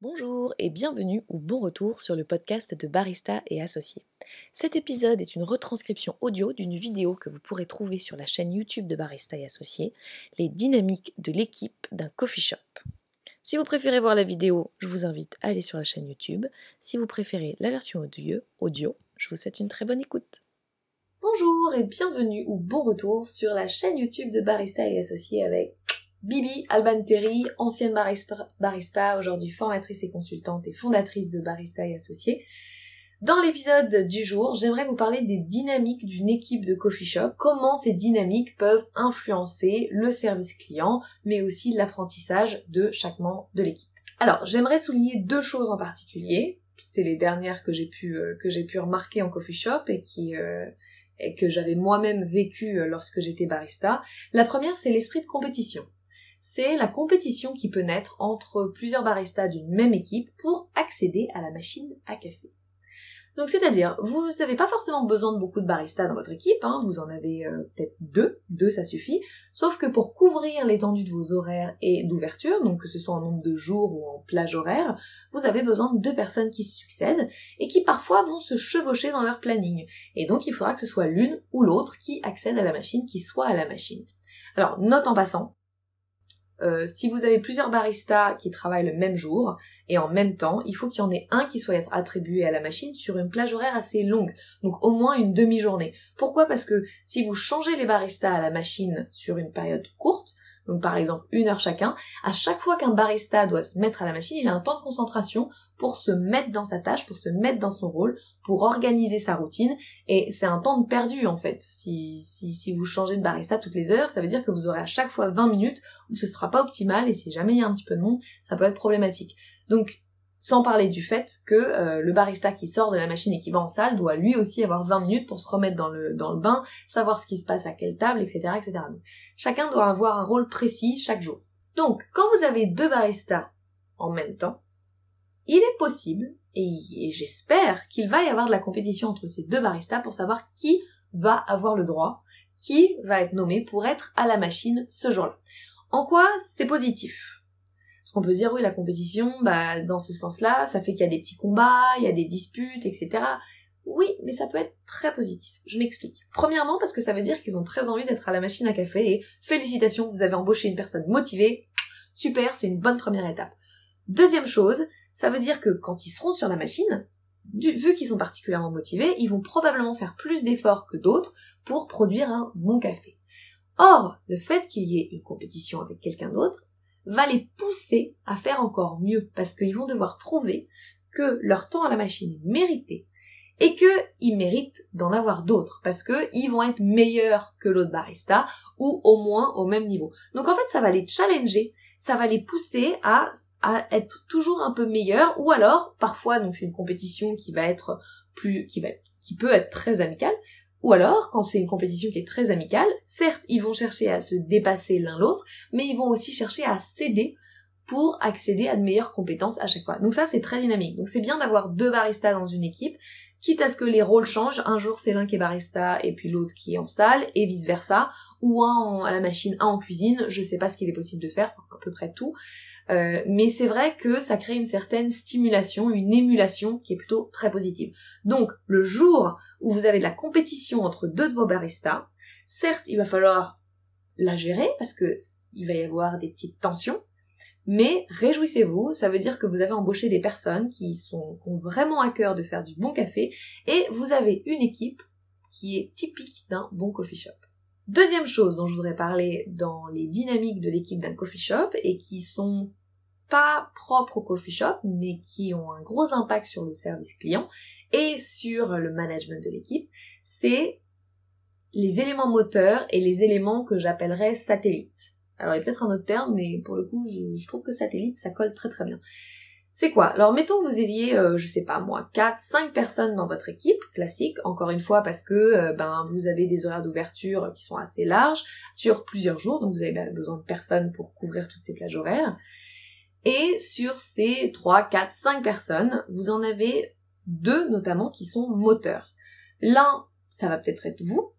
Bonjour et bienvenue ou bon retour sur le podcast de Barista et Associés. Cet épisode est une retranscription audio d'une vidéo que vous pourrez trouver sur la chaîne YouTube de Barista et Associés, les dynamiques de l'équipe d'un coffee shop. Si vous préférez voir la vidéo, je vous invite à aller sur la chaîne YouTube. Si vous préférez la version audio, audio je vous souhaite une très bonne écoute. Bonjour et bienvenue ou bon retour sur la chaîne YouTube de Barista et Associés avec Bibi Alban Terry, ancienne barista, aujourd'hui formatrice et consultante et fondatrice de Barista et Associés. Dans l'épisode du jour, j'aimerais vous parler des dynamiques d'une équipe de coffee shop, comment ces dynamiques peuvent influencer le service client, mais aussi l'apprentissage de chaque membre de l'équipe. Alors, j'aimerais souligner deux choses en particulier. C'est les dernières que j'ai pu euh, que j'ai pu remarquer en coffee shop et qui euh, et que j'avais moi-même vécu euh, lorsque j'étais barista. La première, c'est l'esprit de compétition c'est la compétition qui peut naître entre plusieurs baristas d'une même équipe pour accéder à la machine à café. Donc c'est-à-dire, vous n'avez pas forcément besoin de beaucoup de baristas dans votre équipe, hein, vous en avez euh, peut-être deux, deux ça suffit, sauf que pour couvrir l'étendue de vos horaires et d'ouverture, donc que ce soit en nombre de jours ou en plage horaire, vous avez besoin de deux personnes qui se succèdent et qui parfois vont se chevaucher dans leur planning. Et donc il faudra que ce soit l'une ou l'autre qui accède à la machine, qui soit à la machine. Alors note en passant, euh, si vous avez plusieurs baristas qui travaillent le même jour et en même temps, il faut qu'il y en ait un qui soit attribué à la machine sur une plage horaire assez longue, donc au moins une demi-journée. Pourquoi? Parce que si vous changez les baristas à la machine sur une période courte, donc par exemple une heure chacun, à chaque fois qu'un barista doit se mettre à la machine, il a un temps de concentration pour se mettre dans sa tâche, pour se mettre dans son rôle, pour organiser sa routine, et c'est un temps de perdu en fait. Si, si, si vous changez de barista toutes les heures, ça veut dire que vous aurez à chaque fois 20 minutes où ce sera pas optimal, et si jamais il y a un petit peu de monde, ça peut être problématique. Donc, sans parler du fait que euh, le barista qui sort de la machine et qui va en salle doit lui aussi avoir 20 minutes pour se remettre dans le, dans le bain, savoir ce qui se passe à quelle table, etc., etc. Donc, chacun doit avoir un rôle précis chaque jour. Donc, quand vous avez deux baristas en même temps, il est possible, et, j'espère qu'il va y avoir de la compétition entre ces deux baristas pour savoir qui va avoir le droit, qui va être nommé pour être à la machine ce jour-là. En quoi c'est positif? Parce qu'on peut se dire oui la compétition, bah dans ce sens-là, ça fait qu'il y a des petits combats, il y a des disputes, etc. Oui, mais ça peut être très positif. Je m'explique. Premièrement, parce que ça veut dire qu'ils ont très envie d'être à la machine à café et félicitations, vous avez embauché une personne motivée. Super, c'est une bonne première étape. Deuxième chose, ça veut dire que quand ils seront sur la machine, vu qu'ils sont particulièrement motivés, ils vont probablement faire plus d'efforts que d'autres pour produire un bon café. Or, le fait qu'il y ait une compétition avec quelqu'un d'autre va les pousser à faire encore mieux parce qu'ils vont devoir prouver que leur temps à la machine est mérité et qu'ils méritent d'en avoir d'autres parce qu'ils vont être meilleurs que l'autre barista ou au moins au même niveau. Donc en fait, ça va les challenger ça va les pousser à, à être toujours un peu meilleurs, ou alors, parfois, donc c'est une compétition qui va être plus, qui va, qui peut être très amicale, ou alors, quand c'est une compétition qui est très amicale, certes, ils vont chercher à se dépasser l'un l'autre, mais ils vont aussi chercher à s'aider pour accéder à de meilleures compétences à chaque fois. Donc ça, c'est très dynamique. Donc c'est bien d'avoir deux baristas dans une équipe, quitte à ce que les rôles changent. Un jour, c'est l'un qui est barista et puis l'autre qui est en salle, et vice versa ou un à la machine, un en cuisine, je sais pas ce qu'il est possible de faire, à peu près tout. Euh, mais c'est vrai que ça crée une certaine stimulation, une émulation qui est plutôt très positive. Donc le jour où vous avez de la compétition entre deux de vos baristas, certes il va falloir la gérer parce que il va y avoir des petites tensions, mais réjouissez-vous, ça veut dire que vous avez embauché des personnes qui sont ont vraiment à cœur de faire du bon café et vous avez une équipe qui est typique d'un bon coffee shop. Deuxième chose dont je voudrais parler dans les dynamiques de l'équipe d'un coffee shop et qui sont pas propres au coffee shop mais qui ont un gros impact sur le service client et sur le management de l'équipe, c'est les éléments moteurs et les éléments que j'appellerais satellites. Alors il y a peut-être un autre terme, mais pour le coup, je, trouve que satellite, ça colle très très bien. C'est quoi? Alors mettons que vous ayez, euh, je sais pas moi, 4, 5 personnes dans votre équipe, classique, encore une fois parce que euh, ben vous avez des horaires d'ouverture qui sont assez larges, sur plusieurs jours, donc vous avez besoin de personnes pour couvrir toutes ces plages horaires. Et sur ces 3, 4, 5 personnes, vous en avez deux notamment qui sont moteurs. L'un, ça va peut-être être vous,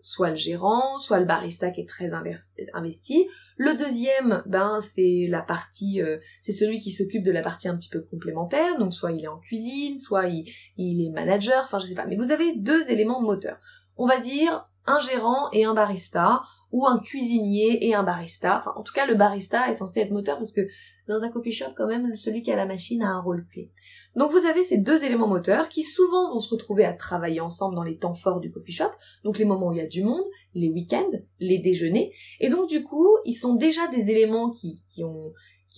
soit le gérant, soit le barista qui est très investi. Le deuxième, ben c'est la partie, euh, c'est celui qui s'occupe de la partie un petit peu complémentaire, donc soit il est en cuisine, soit il, il est manager, enfin je sais pas. Mais vous avez deux éléments moteurs. On va dire un gérant et un barista, ou un cuisinier et un barista. Enfin, en tout cas, le barista est censé être moteur parce que dans un coffee shop, quand même, celui qui a la machine a un rôle clé. Donc vous avez ces deux éléments moteurs qui souvent vont se retrouver à travailler ensemble dans les temps forts du coffee shop, donc les moments où il y a du monde, les week-ends, les déjeuners, et donc du coup, ils sont déjà des éléments qui,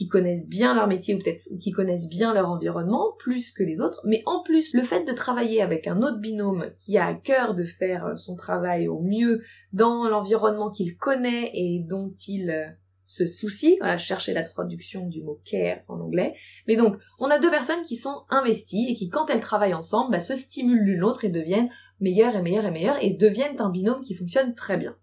connaissent bien leur métier ou peut-être qui connaissent bien leur environnement plus que les autres, mais en plus le fait de travailler avec un autre binôme qui a à cœur de faire son travail au mieux dans l'environnement qu'il connaît et dont il se soucie, voilà, chercher la traduction du mot care en anglais. Mais donc, on a deux personnes qui sont investies et qui, quand elles travaillent ensemble, bah, se stimulent l'une l'autre et deviennent meilleures et meilleures et meilleures et deviennent un binôme qui fonctionne très bien.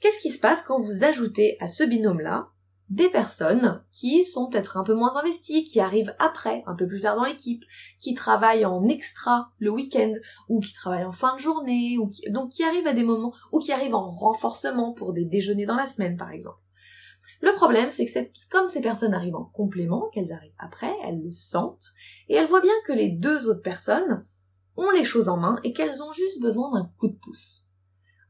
Qu'est-ce qui se passe quand vous ajoutez à ce binôme-là des personnes qui sont peut-être un peu moins investies, qui arrivent après, un peu plus tard dans l'équipe, qui travaillent en extra le week-end, ou qui travaillent en fin de journée, ou donc qui arrivent à des moments, ou qui arrivent en renforcement pour des déjeuners dans la semaine par exemple. Le problème, c'est que comme ces personnes arrivent en complément, qu'elles arrivent après, elles le sentent, et elles voient bien que les deux autres personnes ont les choses en main et qu'elles ont juste besoin d'un coup de pouce.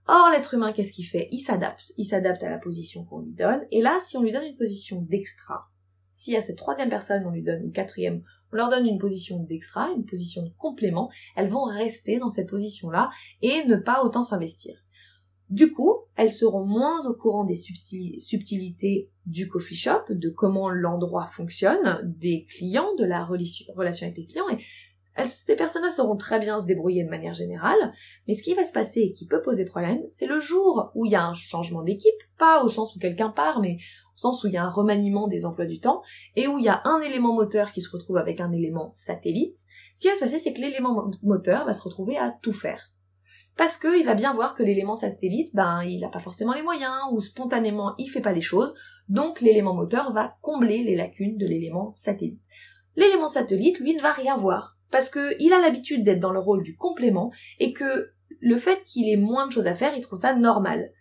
Or, l'être humain, qu'est-ce qu'il fait? Il s'adapte. Il s'adapte à la position qu'on lui donne. Et là, si on lui donne une position d'extra, si à cette troisième personne, on lui donne une quatrième, on leur donne une position d'extra, une position de complément, elles vont rester dans cette position-là et ne pas autant s'investir. Du coup, elles seront moins au courant des subtilités du coffee shop, de comment l'endroit fonctionne, des clients, de la relation avec les clients, et ces personnes-là sauront très bien se débrouiller de manière générale, mais ce qui va se passer et qui peut poser problème, c'est le jour où il y a un changement d'équipe, pas au sens où quelqu'un part, mais au sens où il y a un remaniement des emplois du temps, et où il y a un élément moteur qui se retrouve avec un élément satellite. Ce qui va se passer, c'est que l'élément moteur va se retrouver à tout faire parce qu'il va bien voir que l'élément satellite, ben, il n'a pas forcément les moyens, ou spontanément, il fait pas les choses, donc l'élément moteur va combler les lacunes de l'élément satellite. L'élément satellite, lui, ne va rien voir, parce qu'il a l'habitude d'être dans le rôle du complément, et que le fait qu'il ait moins de choses à faire, il trouve ça normal.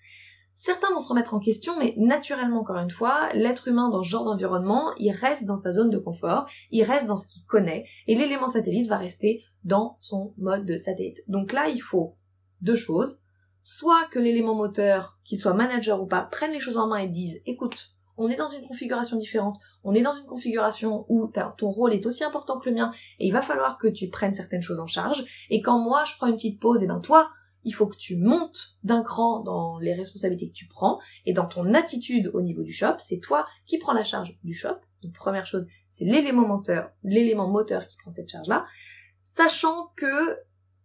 Certains vont se remettre en question, mais naturellement, encore une fois, l'être humain dans ce genre d'environnement, il reste dans sa zone de confort, il reste dans ce qu'il connaît, et l'élément satellite va rester dans son mode de satellite. Donc là, il faut deux choses. Soit que l'élément moteur, qu'il soit manager ou pas, prenne les choses en main et dise écoute, on est dans une configuration différente, on est dans une configuration où ton rôle est aussi important que le mien et il va falloir que tu prennes certaines choses en charge et quand moi je prends une petite pause, et ben toi, il faut que tu montes d'un cran dans les responsabilités que tu prends et dans ton attitude au niveau du shop, c'est toi qui prends la charge du shop. Donc première chose, c'est l'élément moteur, l'élément moteur qui prend cette charge-là, sachant que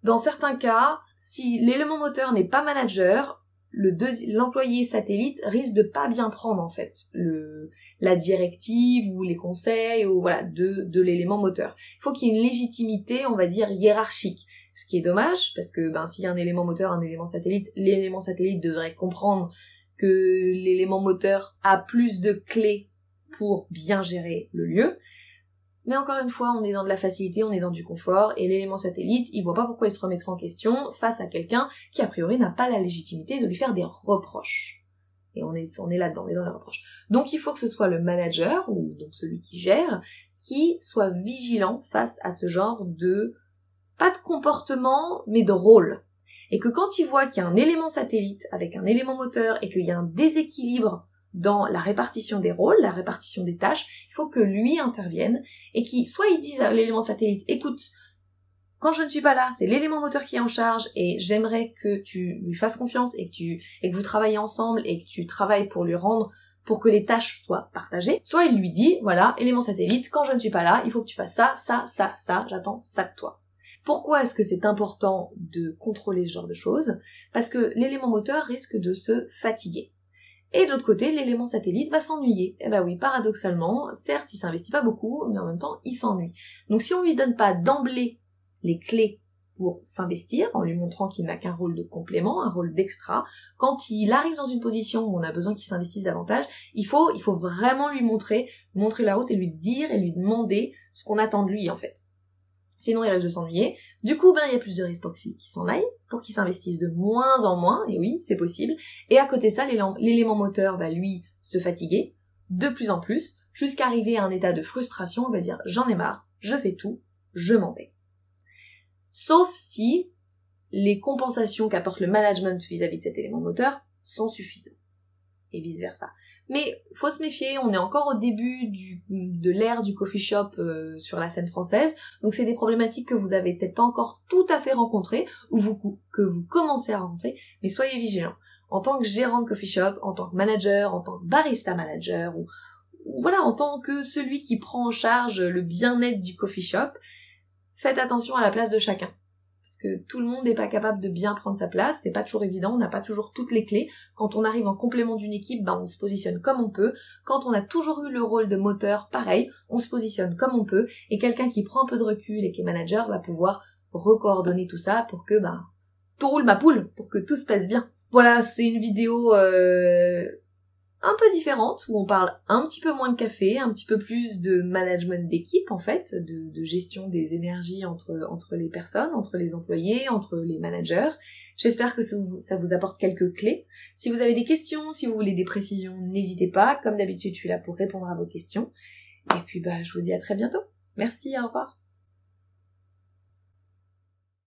dans certains cas, si l'élément moteur n'est pas manager, l'employé satellite risque de pas bien prendre en fait la directive ou les conseils ou voilà de, de l'élément moteur. Il faut qu'il y ait une légitimité, on va dire hiérarchique. Ce qui est dommage parce que ben s'il y a un élément moteur, un élément satellite, l'élément satellite devrait comprendre que l'élément moteur a plus de clés pour bien gérer le lieu. Mais encore une fois, on est dans de la facilité, on est dans du confort, et l'élément satellite, il voit pas pourquoi il se remettrait en question face à quelqu'un qui a priori n'a pas la légitimité de lui faire des reproches. Et on est, on est là-dedans, on est dans les reproches. Donc il faut que ce soit le manager, ou donc celui qui gère, qui soit vigilant face à ce genre de, pas de comportement, mais de rôle. Et que quand il voit qu'il y a un élément satellite avec un élément moteur et qu'il y a un déséquilibre dans la répartition des rôles, la répartition des tâches, il faut que lui intervienne et qu'il soit il dise à l'élément satellite écoute, quand je ne suis pas là, c'est l'élément moteur qui est en charge et j'aimerais que tu lui fasses confiance et que tu et que vous travaillez ensemble et que tu travailles pour lui rendre pour que les tâches soient partagées. Soit il lui dit voilà, élément satellite, quand je ne suis pas là, il faut que tu fasses ça, ça, ça, ça, j'attends ça de toi. Pourquoi est-ce que c'est important de contrôler ce genre de choses? Parce que l'élément moteur risque de se fatiguer. Et de l'autre côté, l'élément satellite va s'ennuyer. Eh ben oui, paradoxalement, certes, il s'investit pas beaucoup, mais en même temps, il s'ennuie. Donc si on lui donne pas d'emblée les clés pour s'investir, en lui montrant qu'il n'a qu'un rôle de complément, un rôle d'extra, quand il arrive dans une position où on a besoin qu'il s'investisse davantage, il faut, il faut vraiment lui montrer, montrer la route et lui dire et lui demander ce qu'on attend de lui, en fait. Sinon, il risque de s'ennuyer. Du coup, ben, il y a plus de risques pour qu'il s'en aille, pour qu'il s'investisse de moins en moins, et oui, c'est possible. Et à côté de ça, l'élément moteur va, lui, se fatiguer, de plus en plus, jusqu'à arriver à un état de frustration, on va dire, j'en ai marre, je fais tout, je m'en vais. Sauf si les compensations qu'apporte le management vis-à-vis de cet élément moteur sont suffisantes. Et vice versa. Mais faut se méfier, on est encore au début du, de l'ère du coffee shop euh, sur la scène française, donc c'est des problématiques que vous avez peut-être pas encore tout à fait rencontrées, ou que vous commencez à rencontrer, mais soyez vigilants. En tant que gérant de coffee shop, en tant que manager, en tant que barista manager, ou, ou voilà, en tant que celui qui prend en charge le bien-être du coffee shop, faites attention à la place de chacun parce que tout le monde n'est pas capable de bien prendre sa place, c'est pas toujours évident, on n'a pas toujours toutes les clés. Quand on arrive en complément d'une équipe, ben on se positionne comme on peut. Quand on a toujours eu le rôle de moteur, pareil, on se positionne comme on peut. Et quelqu'un qui prend un peu de recul et qui est manager va pouvoir recoordonner tout ça pour que ben tout roule ma poule, pour que tout se passe bien. Voilà, c'est une vidéo euh, un peu différente, où on parle un petit peu moins de café, un petit peu plus de management d'équipe en fait, de, gestion des énergies entre, les personnes, entre les employés, entre les managers. J'espère que ça vous, ça vous apporte quelques clés. Si vous avez des questions, si vous voulez des précisions, n'hésitez pas. Comme d'habitude, je suis là pour répondre à vos questions. Et puis bah je vous dis à très bientôt. Merci, au revoir.